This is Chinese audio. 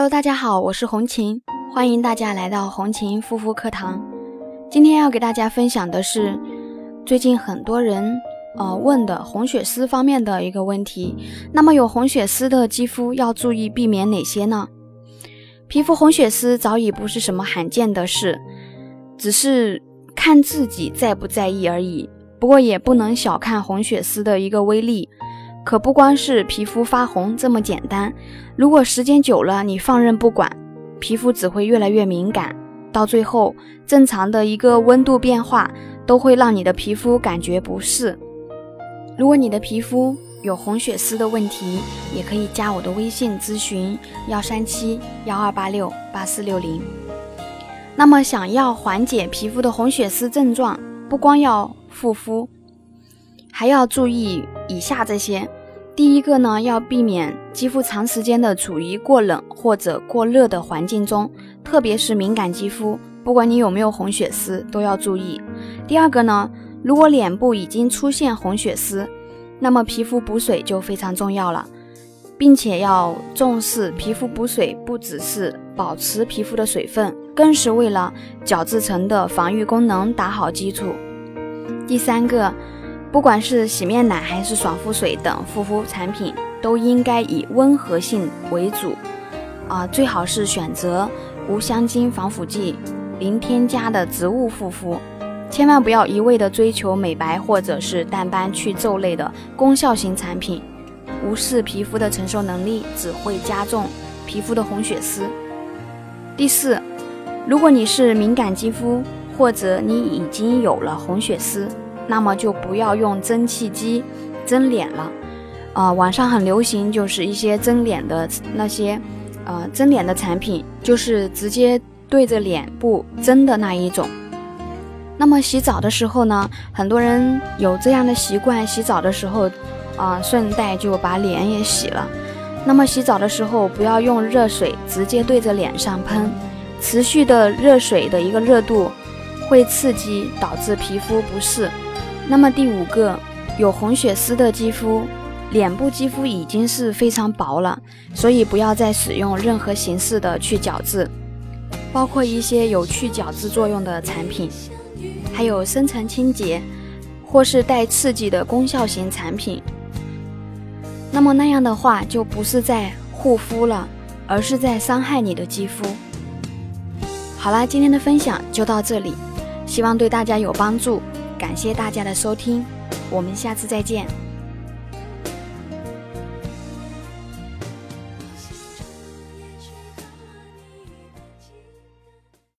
Hello，大家好，我是红琴，欢迎大家来到红琴护肤课堂。今天要给大家分享的是最近很多人呃问的红血丝方面的一个问题。那么有红血丝的肌肤要注意避免哪些呢？皮肤红血丝早已不是什么罕见的事，只是看自己在不在意而已。不过也不能小看红血丝的一个威力。可不光是皮肤发红这么简单，如果时间久了你放任不管，皮肤只会越来越敏感，到最后正常的一个温度变化都会让你的皮肤感觉不适。如果你的皮肤有红血丝的问题，也可以加我的微信咨询幺三七幺二八六八四六零。那么想要缓解皮肤的红血丝症状，不光要护肤。还要注意以下这些：第一个呢，要避免肌肤长时间的处于过冷或者过热的环境中，特别是敏感肌肤，不管你有没有红血丝，都要注意。第二个呢，如果脸部已经出现红血丝，那么皮肤补水就非常重要了，并且要重视皮肤补水，不只是保持皮肤的水分，更是为了角质层的防御功能打好基础。第三个。不管是洗面奶还是爽肤水等护肤产品，都应该以温和性为主，啊，最好是选择无香精、防腐剂、零添加的植物护肤，千万不要一味的追求美白或者是淡斑去皱类的功效型产品，无视皮肤的承受能力，只会加重皮肤的红血丝。第四，如果你是敏感肌肤，或者你已经有了红血丝。那么就不要用蒸汽机蒸脸了，呃，网上很流行，就是一些蒸脸的那些，呃，蒸脸的产品，就是直接对着脸部蒸的那一种。那么洗澡的时候呢，很多人有这样的习惯，洗澡的时候，啊，顺带就把脸也洗了。那么洗澡的时候不要用热水直接对着脸上喷，持续的热水的一个热度会刺激导致皮肤不适。那么第五个，有红血丝的肌肤，脸部肌肤已经是非常薄了，所以不要再使用任何形式的去角质，包括一些有去角质作用的产品，还有深层清洁或是带刺激的功效型产品。那么那样的话，就不是在护肤了，而是在伤害你的肌肤。好啦，今天的分享就到这里，希望对大家有帮助。感谢大家的收听，我们下次再见。